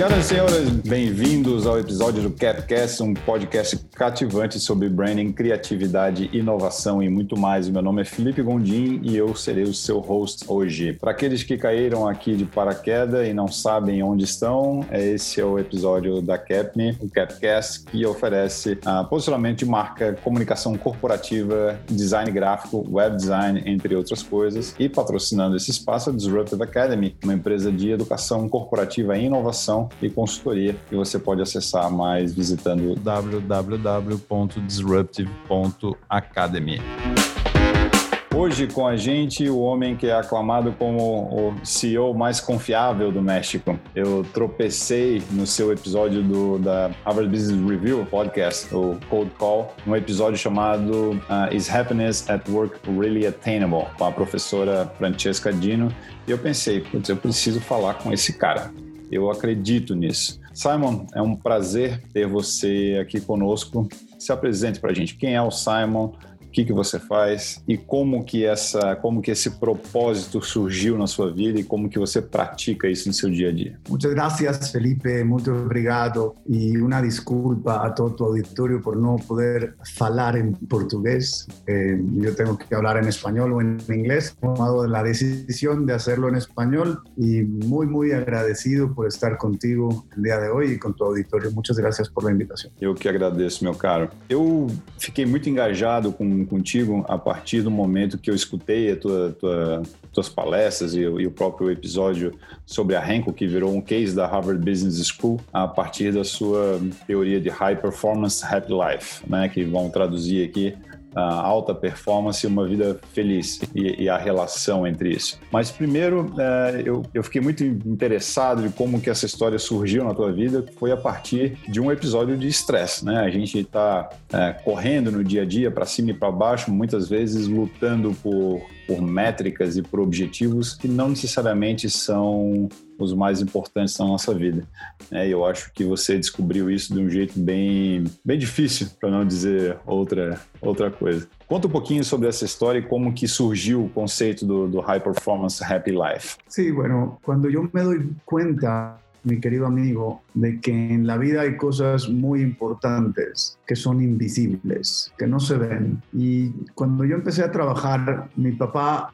Senhoras e senhores, bem-vindos ao episódio do Capcast, um podcast cativante sobre branding, criatividade, inovação e muito mais. Meu nome é Felipe Gondim e eu serei o seu host hoje. Para aqueles que caíram aqui de paraquedas e não sabem onde estão, esse é o episódio da Capme, o Capcast, que oferece uh, posicionamento de marca, comunicação corporativa, design gráfico, web design, entre outras coisas. E patrocinando esse espaço, a Disruptive Academy, uma empresa de educação corporativa e inovação e consultoria que você pode acessar mais visitando www.disruptive.academy. Hoje com a gente o homem que é aclamado como o CEO mais confiável do México. Eu tropecei no seu episódio do, da Harvard Business Review podcast, o Cold Call, um episódio chamado uh, Is Happiness at Work Really Attainable? com a professora Francesca Dino. E eu pensei, putz, eu preciso falar com esse cara. Eu acredito nisso. Simon, é um prazer ter você aqui conosco. Se apresente para a gente. Quem é o Simon? O que, que você faz e como que essa, como que esse propósito surgiu na sua vida e como que você pratica isso no seu dia a dia. Muchas gracias, Felipe. Muito obrigado e uma desculpa a todo o auditório por não poder falar em português. Eh, eu tenho que falar em espanhol ou em inglês. Tomado a decisão de hacerlo em espanhol e muito, muito agradecido por estar contigo no dia de hoje e com tu auditório. Muchas gracias por a invitação. Eu que agradeço, meu caro. Eu fiquei muito engajado com contigo a partir do momento que eu escutei a tua, tua tuas palestras e, e, o próprio episódio sobre a Henkel, que virou um case da Harvard Business School, a partir da sua teoria de High Performance Happy Life, né, que vão traduzir aqui alta performance e uma vida feliz e, e, a relação entre isso. Mas primeiro, é, eu, eu fiquei muito interessado de como que essa história surgiu na tua vida, foi a partir de um episódio de estresse, né? A gente está é, correndo no dia a dia para cima e para baixo, muitas vezes lutando por, por métricas e por objetivos que não necessariamente são os mais importantes na nossa vida. É, eu acho que você descobriu isso de um jeito bem, bem difícil, para não dizer outra, outra coisa. Conta um pouquinho sobre essa história e como que surgiu o conceito do, do High Performance Happy Life. Sí, bueno, cuando yo me doy cuenta mi querido amigo, de que en la vida hay cosas muy importantes que son invisibles, que no se ven. Y cuando yo empecé a trabajar, mi papá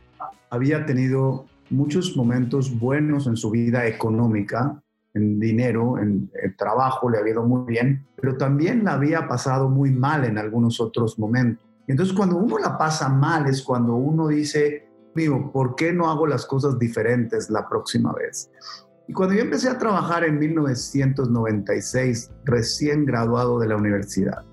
había tenido muchos momentos buenos en su vida económica, en dinero, en el trabajo, le había ido muy bien, pero también la había pasado muy mal en algunos otros momentos. Entonces cuando uno la pasa mal es cuando uno dice, digo, ¿por qué no hago las cosas diferentes la próxima vez? Y cuando yo empecé a trabajar en 1996, recién graduado de la universidad,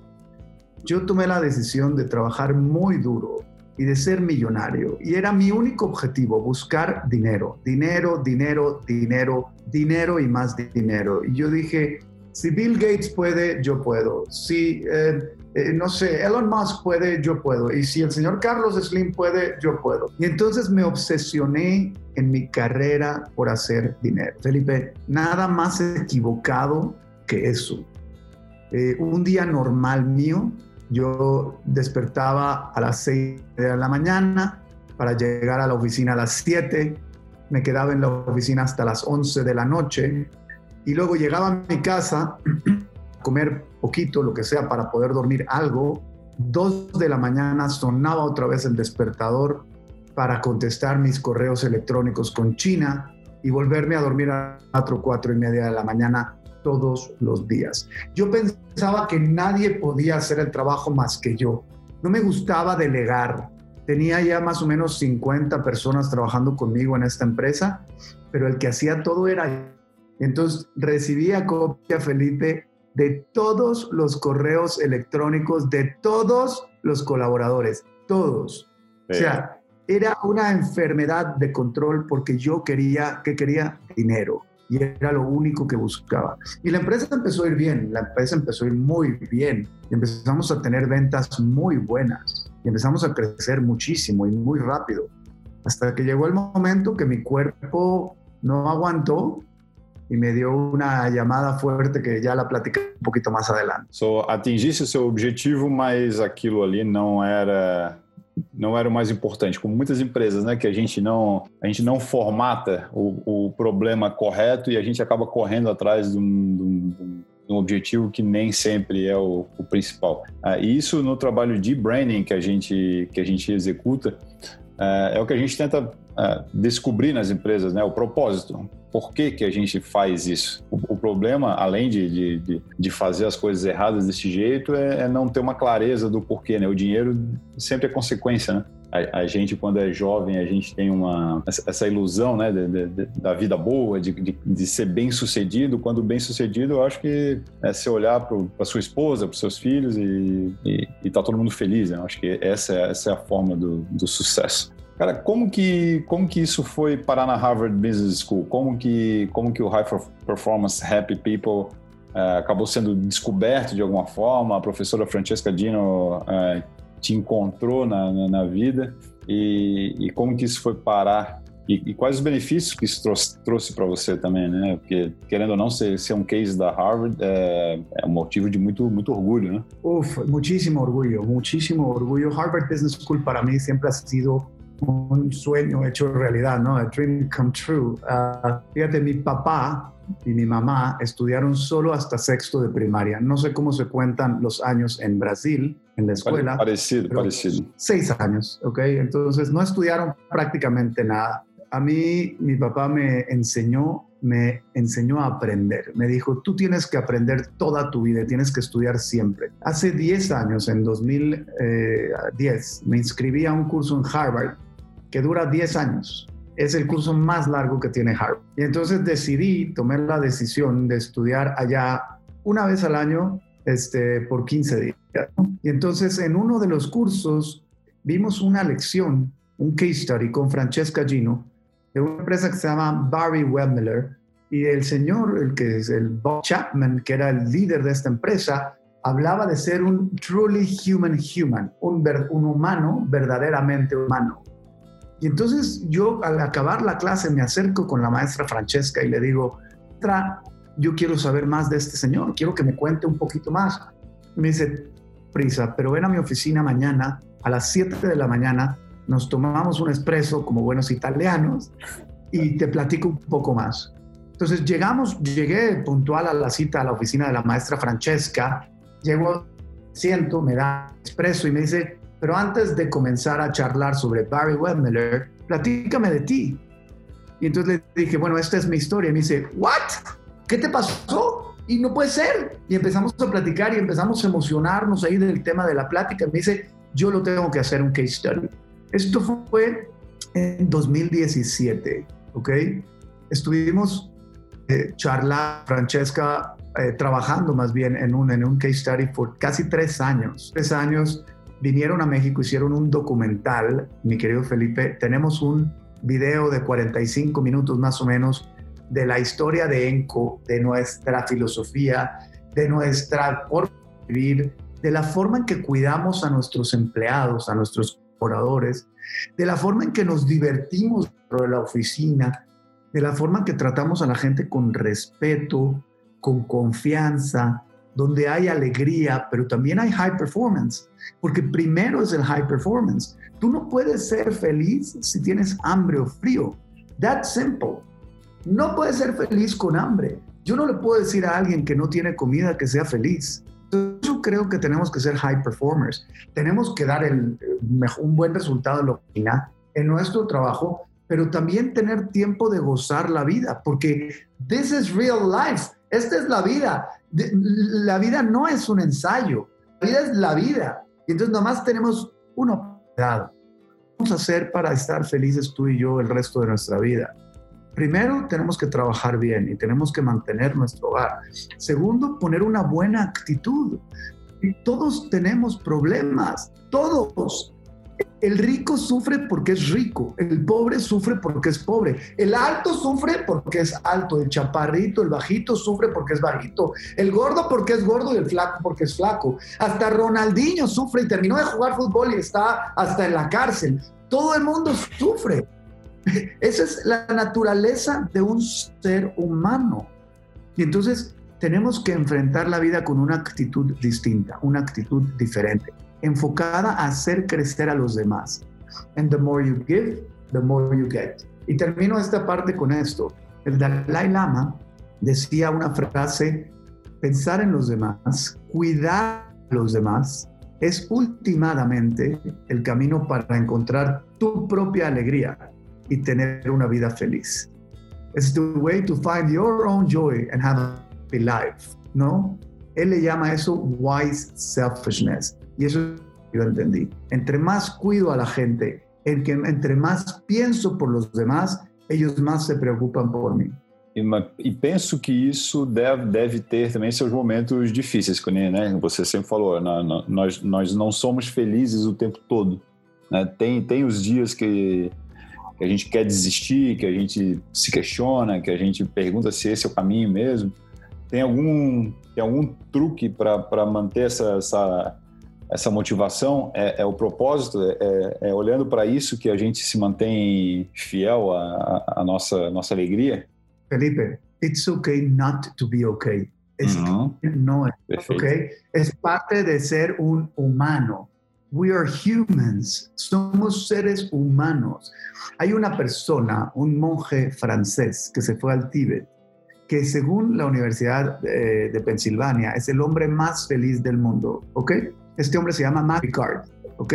yo tomé la decisión de trabajar muy duro, y de ser millonario. Y era mi único objetivo, buscar dinero, dinero, dinero, dinero, dinero y más dinero. Y yo dije, si Bill Gates puede, yo puedo. Si, eh, eh, no sé, Elon Musk puede, yo puedo. Y si el señor Carlos Slim puede, yo puedo. Y entonces me obsesioné en mi carrera por hacer dinero. Felipe, nada más equivocado que eso. Eh, un día normal mío, yo despertaba a las 6 de la mañana para llegar a la oficina a las 7, me quedaba en la oficina hasta las 11 de la noche y luego llegaba a mi casa comer poquito, lo que sea, para poder dormir algo. Dos de la mañana sonaba otra vez el despertador para contestar mis correos electrónicos con China y volverme a dormir a 4, 4 y media de la mañana todos los días. Yo pensaba que nadie podía hacer el trabajo más que yo. No me gustaba delegar. Tenía ya más o menos 50 personas trabajando conmigo en esta empresa, pero el que hacía todo era entonces recibía copia, Felipe, de todos los correos electrónicos de todos los colaboradores, todos. O sea, era una enfermedad de control porque yo quería, que quería dinero y era lo único que buscaba. Y la empresa empezó a ir bien, la empresa empezó a ir muy bien, y empezamos a tener ventas muy buenas y empezamos a crecer muchísimo y muy rápido, hasta que llegó el momento que mi cuerpo no aguantó y me dio una llamada fuerte que ya la platicé un poquito más adelante. So, atingiste o seu objetivo, mas aquilo ali não era não era o mais importante, como muitas empresas, né, que a gente não a gente não formata o, o problema correto e a gente acaba correndo atrás de um, de um, de um objetivo que nem sempre é o, o principal. Ah, e isso no trabalho de branding que a gente que a gente executa ah, é o que a gente tenta ah, descobrir nas empresas, né, o propósito. Por que, que a gente faz isso? O, o problema, além de, de, de, fazer as coisas erradas desse jeito, é, é, não ter uma clareza do porquê. Né? O dinheiro sempre é consequência, né? A, a, gente, quando é jovem, a gente tem uma, essa ilusão né, de, de, da vida boa, de, de, ser bem sucedido. Quando bem sucedido, eu acho que é você olhar para sua esposa, para seus filhos e, e, e tá todo mundo feliz. Né? Eu acho que essa é, essa é a forma do, do sucesso. Cara, como que, como que isso foi parar na Harvard Business School? Como que, como que o High Performance Happy People uh, acabou sendo descoberto de alguma forma? A professora Francesca Dino uh, te encontrou na, na, na vida e, e, como que isso foi parar e, e, quais os benefícios que isso trouxe, trouxe para você também, né? Porque, querendo ou não, ser, ser um case da Harvard é, é, um motivo de muito, muito orgulho, né? Uf, muchísimo orgullo, muchísimo orgullo. Harvard Business School para mí siempre ha sido un sueño hecho realidad, ¿no? A dream come true. Uh, fíjate, mi papá y mi mamá estudiaron solo hasta sexto de primaria. No sé cómo se cuentan los años en Brasil, en la escuela. Parecido, parecido. Seis años, ¿ok? Entonces no estudiaron prácticamente nada. A mí, mi papá me enseñó, me enseñó a aprender. Me dijo, tú tienes que aprender toda tu vida, tienes que estudiar siempre. Hace 10 años, en 2010, eh, me inscribí a un curso en Harvard que dura 10 años. Es el curso más largo que tiene Harvard. Y entonces decidí, tomé la decisión de estudiar allá una vez al año este, por 15 días. Y entonces en uno de los cursos vimos una lección, un case study con Francesca Gino, de una empresa que se llama Barry Webmiller, y el señor, el que es el Bob Chapman, que era el líder de esta empresa, hablaba de ser un truly human human, un, un humano verdaderamente humano. Y entonces yo al acabar la clase me acerco con la maestra Francesca y le digo, yo quiero saber más de este señor, quiero que me cuente un poquito más. me dice, prisa, pero ven a mi oficina mañana a las 7 de la mañana, nos tomamos un espresso como buenos italianos y te platico un poco más. Entonces llegamos, llegué puntual a la cita a la oficina de la maestra Francesca, llego, siento, me da espresso y me dice, pero antes de comenzar a charlar sobre Barry Webmiller, platícame de ti. Y entonces le dije, bueno, esta es mi historia. Y me dice, ¿what? ¿Qué te pasó? Y no puede ser. Y empezamos a platicar y empezamos a emocionarnos ahí del tema de la plática. Me dice, yo lo tengo que hacer un case study. Esto fue en 2017, ¿ok? Estuvimos eh, charlando, Francesca, eh, trabajando más bien en un, en un case study por casi tres años. Tres años vinieron a México, hicieron un documental, mi querido Felipe, tenemos un video de 45 minutos más o menos de la historia de ENCO, de nuestra filosofía, de nuestra forma de vivir, de la forma en que cuidamos a nuestros empleados, a nuestros de la forma en que nos divertimos dentro de la oficina, de la forma en que tratamos a la gente con respeto, con confianza, donde hay alegría, pero también hay high performance, porque primero es el high performance. Tú no puedes ser feliz si tienes hambre o frío. That's simple. No puedes ser feliz con hambre. Yo no le puedo decir a alguien que no tiene comida que sea feliz. Yo creo que tenemos que ser high performers. Tenemos que dar el, un buen resultado en, lo, en nuestro trabajo, pero también tener tiempo de gozar la vida, porque this is real life. Esta es la vida la vida no es un ensayo, la vida es la vida. Y entonces nomás tenemos una oportunidad. Vamos a hacer para estar felices tú y yo el resto de nuestra vida. Primero, tenemos que trabajar bien y tenemos que mantener nuestro hogar. Segundo, poner una buena actitud. Todos tenemos problemas, todos. El rico sufre porque es rico, el pobre sufre porque es pobre, el alto sufre porque es alto, el chaparrito, el bajito sufre porque es bajito, el gordo porque es gordo y el flaco porque es flaco. Hasta Ronaldinho sufre y terminó de jugar fútbol y está hasta en la cárcel. Todo el mundo sufre. Esa es la naturaleza de un ser humano. Y entonces tenemos que enfrentar la vida con una actitud distinta, una actitud diferente. enfocada a hacer crecer a los demás. And the more you give, the more you get. Y termino esta parte con esto. El Dalai Lama decía una frase, pensar en los demás, cuidar a los demás, es últimamente el camino para encontrar tu propia alegría y tener una vida feliz. Es the way to find your own joy and have a happy life, ¿no? Él le llama eso wise selfishness. Y eso yo entendí. Entre más cuido a la gente, entre más pienso por los demás, ellos más se preocupan por mí. E, e, penso que isso deve, deve ter também seus momentos difíceis, né? Você sempre falou, nós, nós não somos felizes o tempo todo. Né? Tem, tem os dias que, que a gente quer desistir, que a gente se questiona, que a gente pergunta se esse é o caminho mesmo. Tem algum, tem algum truque para manter essa, essa, essa motivação? É, é o propósito? É, é, é olhando para isso que a gente se mantém fiel à, à nossa, nossa alegria? Felipe, it's okay not to be okay. Es no es okay. Es parte de ser un humano. We are humans. Somos seres humanos. Hay una persona, un monje francés que se fue al Tíbet, que según la Universidad de, de Pensilvania es el hombre más feliz del mundo. ¿Ok? Este hombre se llama Matthew Ricard. ¿Ok?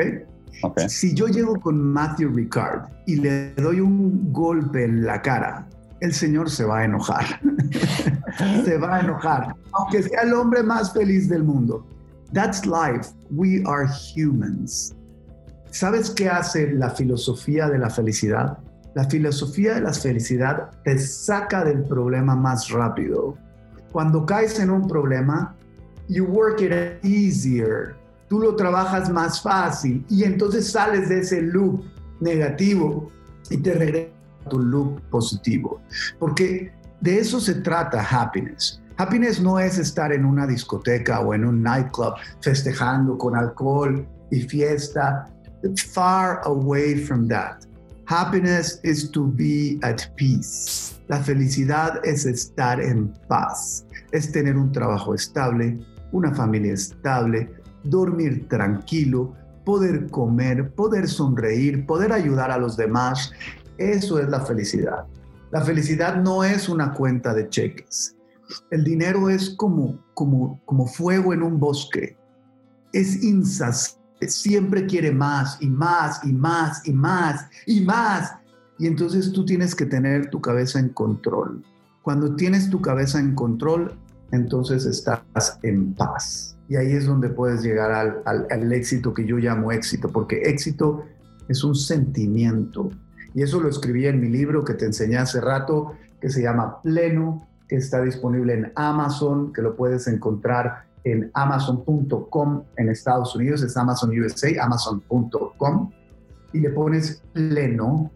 Okay. Si yo llego con Matthew Ricard y le doy un golpe en la cara, el Señor se va a enojar. se va a enojar, aunque sea el hombre más feliz del mundo. That's life. We are humans. ¿Sabes qué hace la filosofía de la felicidad? La filosofía de la felicidad te saca del problema más rápido. Cuando caes en un problema, you work it easier. Tú lo trabajas más fácil y entonces sales de ese loop negativo y te regresas tu look positivo. Porque de eso se trata happiness. Happiness no es estar en una discoteca o en un nightclub festejando con alcohol y fiesta. Far away from that. Happiness is to be at peace. La felicidad es estar en paz. Es tener un trabajo estable, una familia estable, dormir tranquilo, poder comer, poder sonreír, poder ayudar a los demás eso es la felicidad. La felicidad no es una cuenta de cheques. El dinero es como, como, como fuego en un bosque. Es insaciable. Siempre quiere más y más y más y más y más. Y entonces tú tienes que tener tu cabeza en control. Cuando tienes tu cabeza en control, entonces estás en paz. Y ahí es donde puedes llegar al, al éxito que yo llamo éxito, porque éxito es un sentimiento, y eso lo escribí en mi libro que te enseñé hace rato, que se llama Pleno, está disponible en Amazon, que lo puedes encontrar en amazon.com en Estados Unidos, es Amazon USA, amazon.com, y le pones Pleno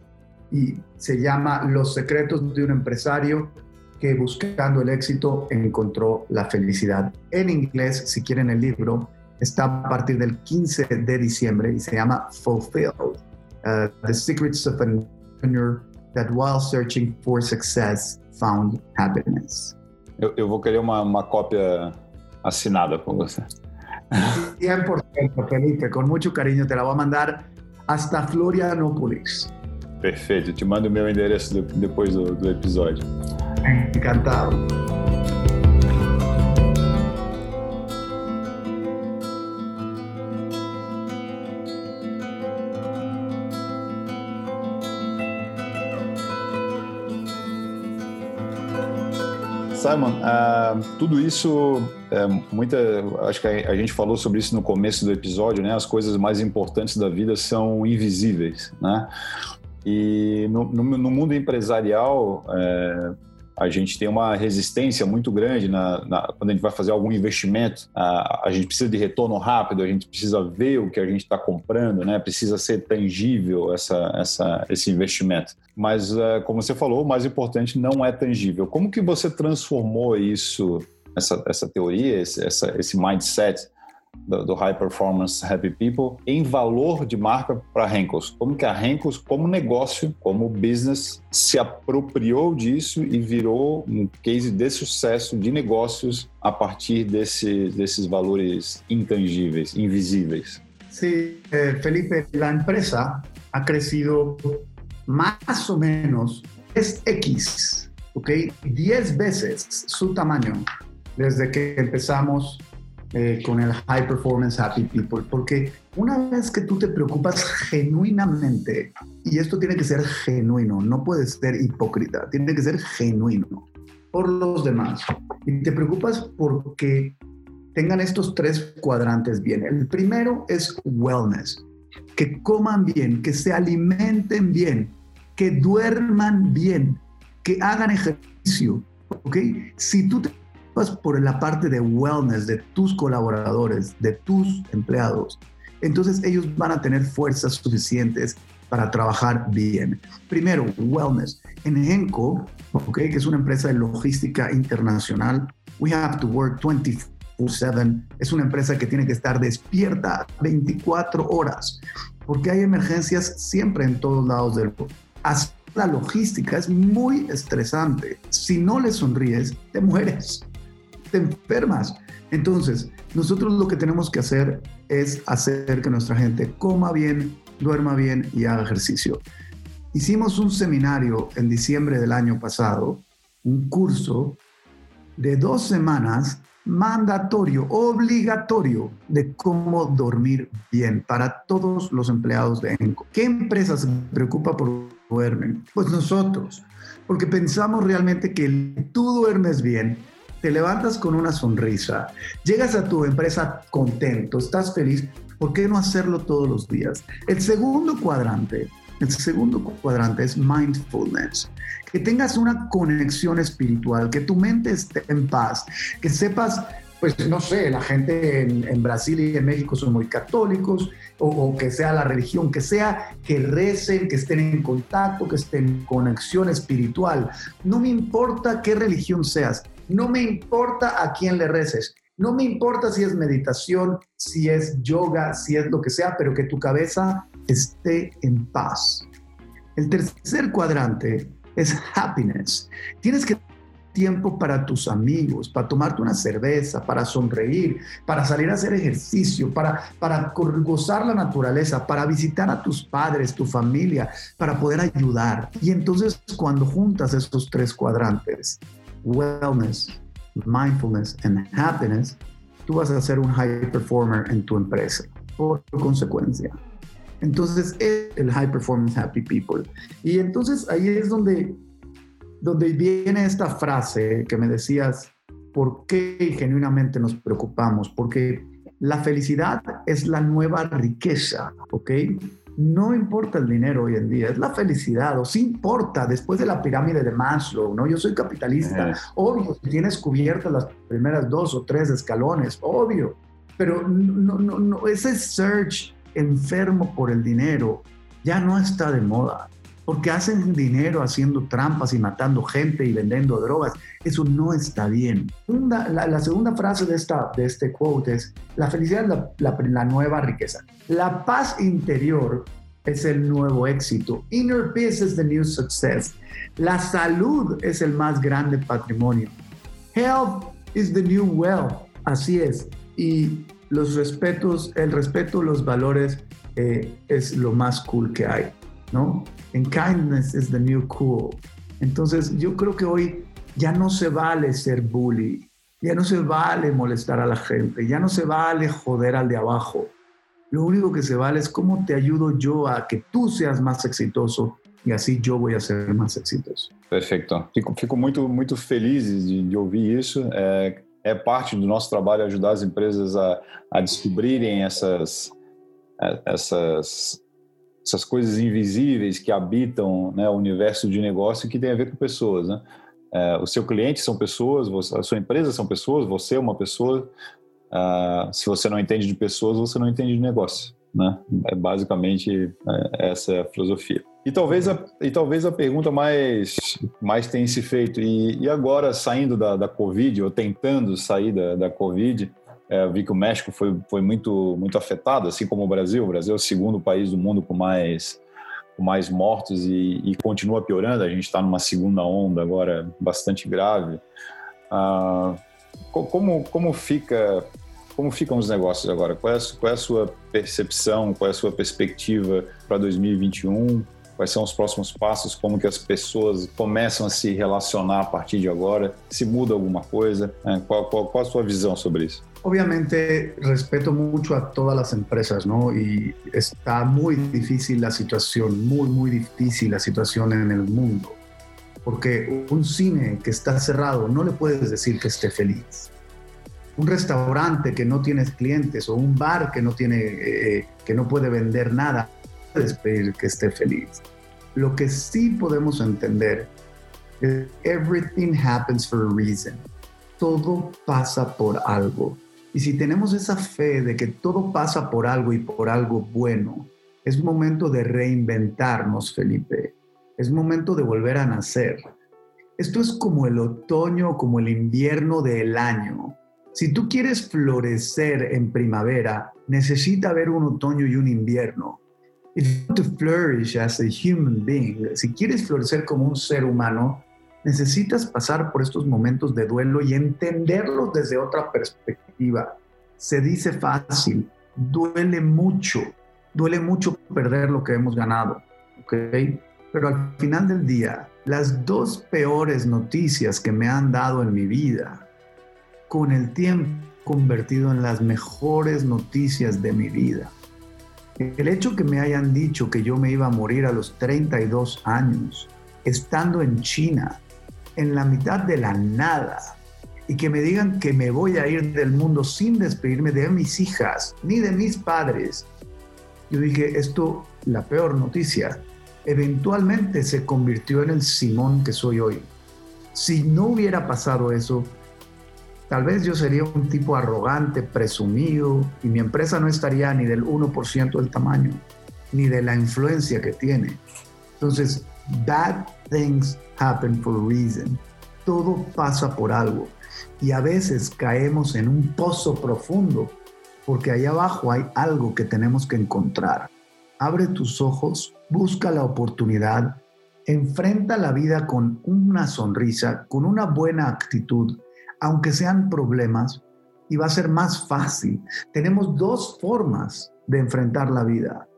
y se llama Los secretos de un empresario que buscando el éxito encontró la felicidad. En inglés, si quieren el libro, está a partir del 15 de diciembre y se llama Fulfilled. Uh, the secrets of an entrepreneur that while searching for success found happiness. Eu, eu vou querer uma, uma cópia assinada com você. 100%, Felipe, com muito carinho. Te la vou mandar hasta Florianópolis. Perfeito, te mando o meu endereço depois do, do episódio. Encantado. Simon, uh, tudo isso, é, muita, acho que a, a, gente falou sobre isso no começo do episódio, né? As coisas mais importantes da vida são invisíveis, né? E no, no, no mundo empresarial, é, a gente tem uma resistência muito grande na, na, quando a gente vai fazer algum investimento. A, a, gente precisa de retorno rápido, a gente precisa ver o que a gente está comprando, né? Precisa ser tangível essa, essa, esse investimento. Mas, uh, como você falou, o mais importante não é tangível. Como que você transformou isso, essa, essa teoria, esse, essa, esse mindset do, do, High Performance Happy People em valor de marca para a Henkels. Como que a Henkels, como negócio, como business, se apropriou disso e virou um case de sucesso de negócios a partir desse, desses valores intangíveis, invisíveis. Sí, eh, Felipe, la empresa ha crecido más o menos es X, ¿ok? 10 veces su tamaño desde que empezamos eh, con el High Performance Happy People, porque una vez que tú te preocupas genuinamente, y esto tiene que ser genuino, no puede ser hipócrita, tiene que ser genuino por los demás, y te preocupas porque tengan estos tres cuadrantes bien. El primero es wellness, que coman bien, que se alimenten bien, que duerman bien, que hagan ejercicio, ¿ok? Si tú te vas por la parte de wellness de tus colaboradores, de tus empleados, entonces ellos van a tener fuerzas suficientes para trabajar bien. Primero, wellness. En Enco, okay, que es una empresa de logística internacional, we have to work 24/7. Es una empresa que tiene que estar despierta 24 horas, porque hay emergencias siempre en todos lados del mundo. la logística es muy estresante. Si no le sonríes, te mueres te enfermas. Entonces, nosotros lo que tenemos que hacer es hacer que nuestra gente coma bien, duerma bien y haga ejercicio. Hicimos un seminario en diciembre del año pasado, un curso de dos semanas mandatorio, obligatorio de cómo dormir bien para todos los empleados de ENCO. ¿Qué empresa se preocupa por duermen? Pues nosotros, porque pensamos realmente que tú duermes bien, te levantas con una sonrisa, llegas a tu empresa contento, estás feliz, ¿por qué no hacerlo todos los días? El segundo cuadrante, el segundo cuadrante es mindfulness. Que tengas una conexión espiritual, que tu mente esté en paz, que sepas pues no sé, la gente en, Brasil y en México son muy católicos, o, o, que sea la religión que sea, que recen, que estén en contacto, que estén en conexión espiritual. No me importa qué religión seas, no me importa a quién le reces. No me importa si es meditación, si es yoga, si es lo que sea, pero que tu cabeza esté en paz. El tercer cuadrante es happiness. Tienes que tiempo para tus amigos, para tomarte una cerveza, para sonreír, para salir a hacer ejercicio, para, para gozar la naturaleza, para visitar a tus padres, tu familia, para poder ayudar. Y entonces cuando juntas estos tres cuadrantes, wellness, mindfulness and happiness, tú vas a ser un high performer en tu empresa, por consecuencia. Entonces, es el high performance happy people. Y entonces ahí es donde, donde viene esta frase que me decías, ¿por qué genuinamente nos preocupamos? Porque la felicidad es la nueva riqueza, ¿ok? No importa el dinero hoy en día, es la felicidad, o sí importa después de la pirámide de Maslow, ¿no? Yo soy capitalista, obvio, tienes cubiertas las primeras dos o tres escalones, obvio, pero no, no, no, ese search enfermo por el dinero ya no está de moda porque hacen dinero haciendo trampas y matando gente y vendiendo drogas. Eso no está bien. La, segunda frase de, esta, de este quote es, la felicidad es la, la nueva riqueza. La paz interior es el nuevo éxito. Inner peace is the new success. La salud es el más grande patrimonio. Health is the new wealth. Así es. Y los respetos, el respeto, los valores eh, es lo más cool que hay. ¿No? And kindness is the new cool. Entonces, yo creo que hoy ya no se vale ser bully, ya no se vale molestar a la gente, ya no se vale joder al de abajo. Lo único que se vale es cómo te ayudo yo a que tú seas más exitoso e assim eu vou ser mais exitoso. Perfeito. Fico, fico muito, muito feliz de, de ouvir isso. É, é, parte do nosso trabalho ajudar as empresas a, a descobrirem essas, essas essas coisas invisíveis que habitam né, o universo de negócio que tem a ver com pessoas. Né? É, o seu cliente são pessoas, você, a sua empresa são pessoas, você é uma pessoa. Uh, se você não entende de pessoas, você não entende de negócio. Né? É basicamente é, essa é a filosofia. E talvez a, e talvez a pergunta mais, mais tenha se feito, e, e agora saindo da, da Covid, ou tentando sair da, da Covid, é, vi que o México foi, foi muito, muito afetado, assim como o Brasil. O Brasil é o segundo país do mundo com mais, com mais mortos e, e continua piorando. A gente está numa segunda onda agora bastante grave. Ah, como, como fica como ficam os negócios agora? Qual é, qual é a sua percepção, qual é a sua perspectiva para 2021? Quais são os próximos passos? Como que as pessoas começam a se relacionar a partir de agora? Se muda alguma coisa? Qual, qual, qual a sua visão sobre isso? Obviamente respeto mucho a todas las empresas, ¿no? Y está muy difícil la situación, muy, muy difícil la situación en el mundo. Porque un cine que está cerrado no le puedes decir que esté feliz. Un restaurante que no tiene clientes o un bar que no, tiene, eh, que no puede vender nada, puedes pedir que esté feliz. Lo que sí podemos entender es everything happens for a reason. Todo pasa por algo. Y si tenemos esa fe de que todo pasa por algo y por algo bueno, es momento de reinventarnos, Felipe. Es momento de volver a nacer. Esto es como el otoño, como el invierno del año. Si tú quieres florecer en primavera, necesita haber un otoño y un invierno. If you want to flourish as a human being, si quieres florecer como un ser humano, necesitas pasar por estos momentos de duelo y entenderlos desde otra perspectiva. Se dice fácil, duele mucho, duele mucho perder lo que hemos ganado, ¿ok? Pero al final del día, las dos peores noticias que me han dado en mi vida, con el tiempo convertido en las mejores noticias de mi vida. El hecho que me hayan dicho que yo me iba a morir a los 32 años, estando en China, en la mitad de la nada y que me digan que me voy a ir del mundo sin despedirme de mis hijas ni de mis padres. Yo dije, esto, la peor noticia, eventualmente se convirtió en el Simón que soy hoy. Si no hubiera pasado eso, tal vez yo sería un tipo arrogante, presumido, y mi empresa no estaría ni del 1% del tamaño, ni de la influencia que tiene. Entonces, bad things happen for a reason. Todo pasa por algo. Y a veces caemos en un pozo profundo porque ahí abajo hay algo que tenemos que encontrar. Abre tus ojos, busca la oportunidad, enfrenta la vida con una sonrisa, con una buena actitud, aunque sean problemas, y va a ser más fácil. Tenemos dos formas de enfrentar la vida,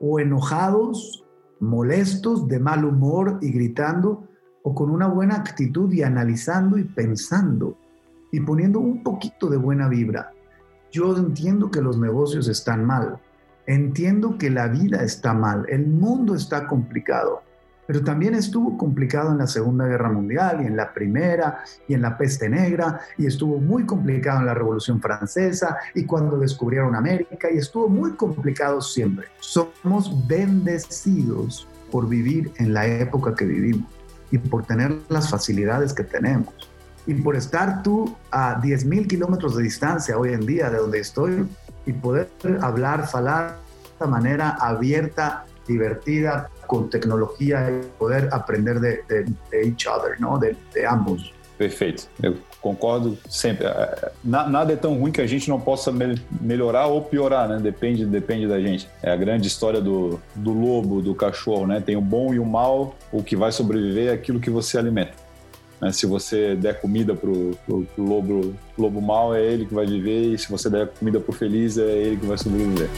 o enojados molestos, de mal humor y gritando, o con una buena actitud y analizando y pensando y poniendo un poquito de buena vibra. Yo entiendo que los negocios están mal, entiendo que la vida está mal, el mundo está complicado, pero también estuvo complicado en la Segunda Guerra Mundial y en la Primera y en la Peste Negra y estuvo muy complicado en la Revolución Francesa y cuando descubrieron América y estuvo muy complicado siempre. Somos bendecidos por vivir en la época que vivimos y por tener las facilidades que tenemos y por estar tú a 10.000 kilómetros de distancia hoy en día de donde estoy y poder hablar, falar de manera abierta, divertida, con tecnologia e poder aprender de, de, de each other, não? De, de, ambos. Perfeito, eu concordo sempre. Nada é tão ruim que a gente não possa melhorar ou piorar, né? Depende, depende da gente. É a grande história do, do lobo, do cachorro, né? Tem o bom e o mal. O que vai sobreviver é aquilo que você alimenta. Né? Se você der comida pro, pro, pro lobo, lobo mal, é ele que vai viver. E se você der comida pro feliz, é ele que vai sobreviver.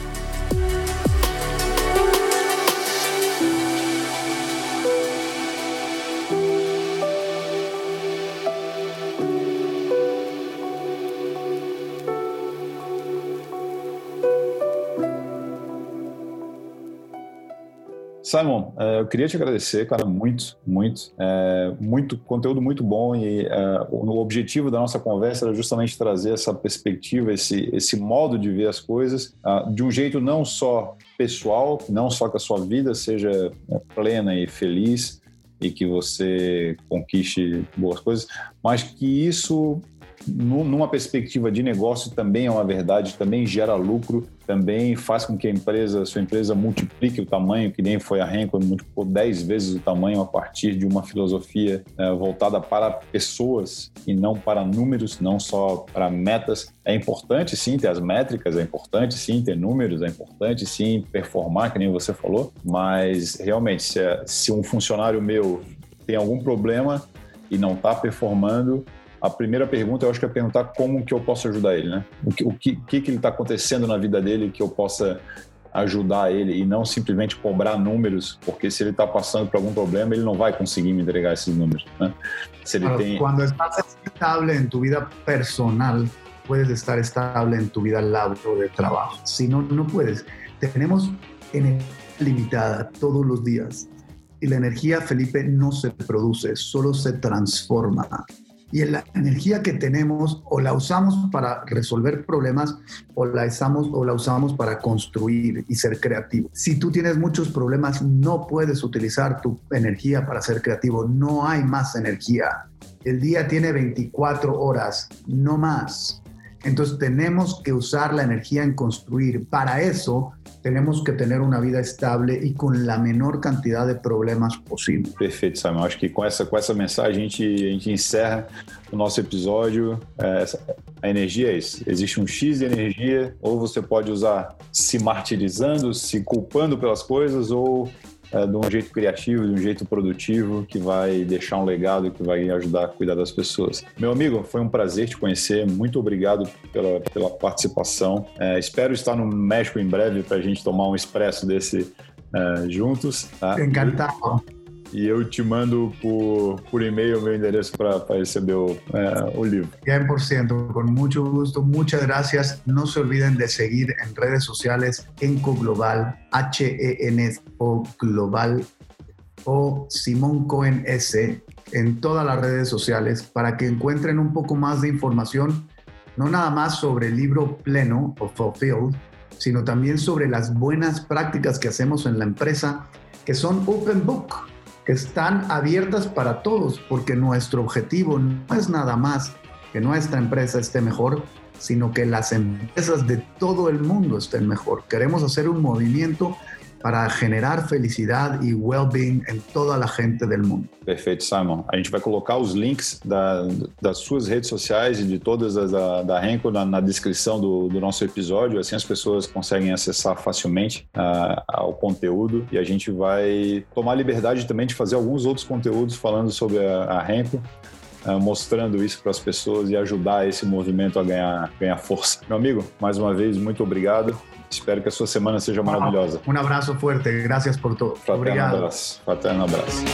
Simon, é, eu queria te agradecer, cara, muito, muito, é, muito conteúdo muito bom e é, o objetivo da nossa conversa era justamente trazer essa perspectiva, esse, esse modo de ver as coisas uh, de um jeito não só pessoal, não só que a sua vida seja plena e feliz e que você conquiste boas coisas, mas que isso numa perspectiva de negócio também é uma verdade, também gera lucro, também faz com que a empresa, sua empresa multiplique o tamanho, que nem foi a Renko, multiplicou 10 vezes o tamanho a partir de uma filosofia é, voltada para pessoas e não para números, não só para metas. É importante sim ter as métricas, é importante sim ter números, é importante sim performar, que nem você falou, mas realmente, se, é, se um funcionário meu tem algum problema e não está performando, a primeira pergunta eu acho que é perguntar como que eu posso ajudar ele, né? O que, o que, que, que ele está acontecendo na vida dele que eu possa ajudar ele e não simplesmente cobrar números, porque se ele está passando por algum problema, ele não vai conseguir me entregar esses números. Né? Se ele claro, tem... Quando estás estable em tu vida personal, puedes estar estable en tu vida laboral de trabajo. Si no, no puedes. Tenemos energía limitada todos los días y la energía, Felipe, no se produce, solo se transforma. Y la energía que tenemos o la usamos para resolver problemas o la usamos, o la usamos para construir y ser creativo. Si tú tienes muchos problemas, no puedes utilizar tu energía para ser creativo. No hay más energía. El día tiene 24 horas, no más. Entonces tenemos que usar la energía en construir. Para eso tenemos que tener uma vida estável e com a menor quantidade de problemas possível. Perfeito, Samuel. Acho que com essa, com essa mensagem a gente, a gente encerra o nosso episódio. É, a energia é isso. Existe um X de energia, ou você pode usar se martirizando, se culpando pelas coisas, ou é, de um jeito criativo, de um jeito produtivo, que vai deixar um legado, que vai ajudar a cuidar das pessoas. Meu amigo, foi um prazer te conhecer. Muito obrigado pela, pela participação. É, espero estar no México em breve para a gente tomar um expresso desse é, juntos. Tá? Encantado. E eu te mando por, por e-mail meu endereço para receber o, é, o livro. 100%, com muito gusto. Muchas gracias. Não se olviden de seguir em redes sociais Enco Global, H-E-N-O Global o Simón Cohen S en todas las redes sociales para que encuentren un poco más de información, no nada más sobre el libro pleno o fulfilled, sino también sobre las buenas prácticas que hacemos en la empresa, que son open book están abiertas para todos, porque nuestro objetivo no es nada más que nuestra empresa esté mejor, sino que las empresas de todo el mundo estén mejor. Queremos hacer un movimiento para generar felicidade e well-being em toda a gente do mundo. Perfeito, Simon. A gente vai colocar os links da, das suas redes sociais e de todas as da, da Renko na, na descrição do, do, nosso episódio, assim as pessoas conseguem acessar facilmente uh, ao conteúdo e a gente vai tomar liberdade também de fazer alguns outros conteúdos falando sobre a, a Renko, uh, mostrando isso para as pessoas e ajudar esse movimento a ganhar, ganhar força. Meu amigo, mais uma vez, muito obrigado. Espero que a sua semana seja maravilhosa. Um abraço forte, graças por tudo. Fraterno Obrigado. abraço. Fraterno abraço.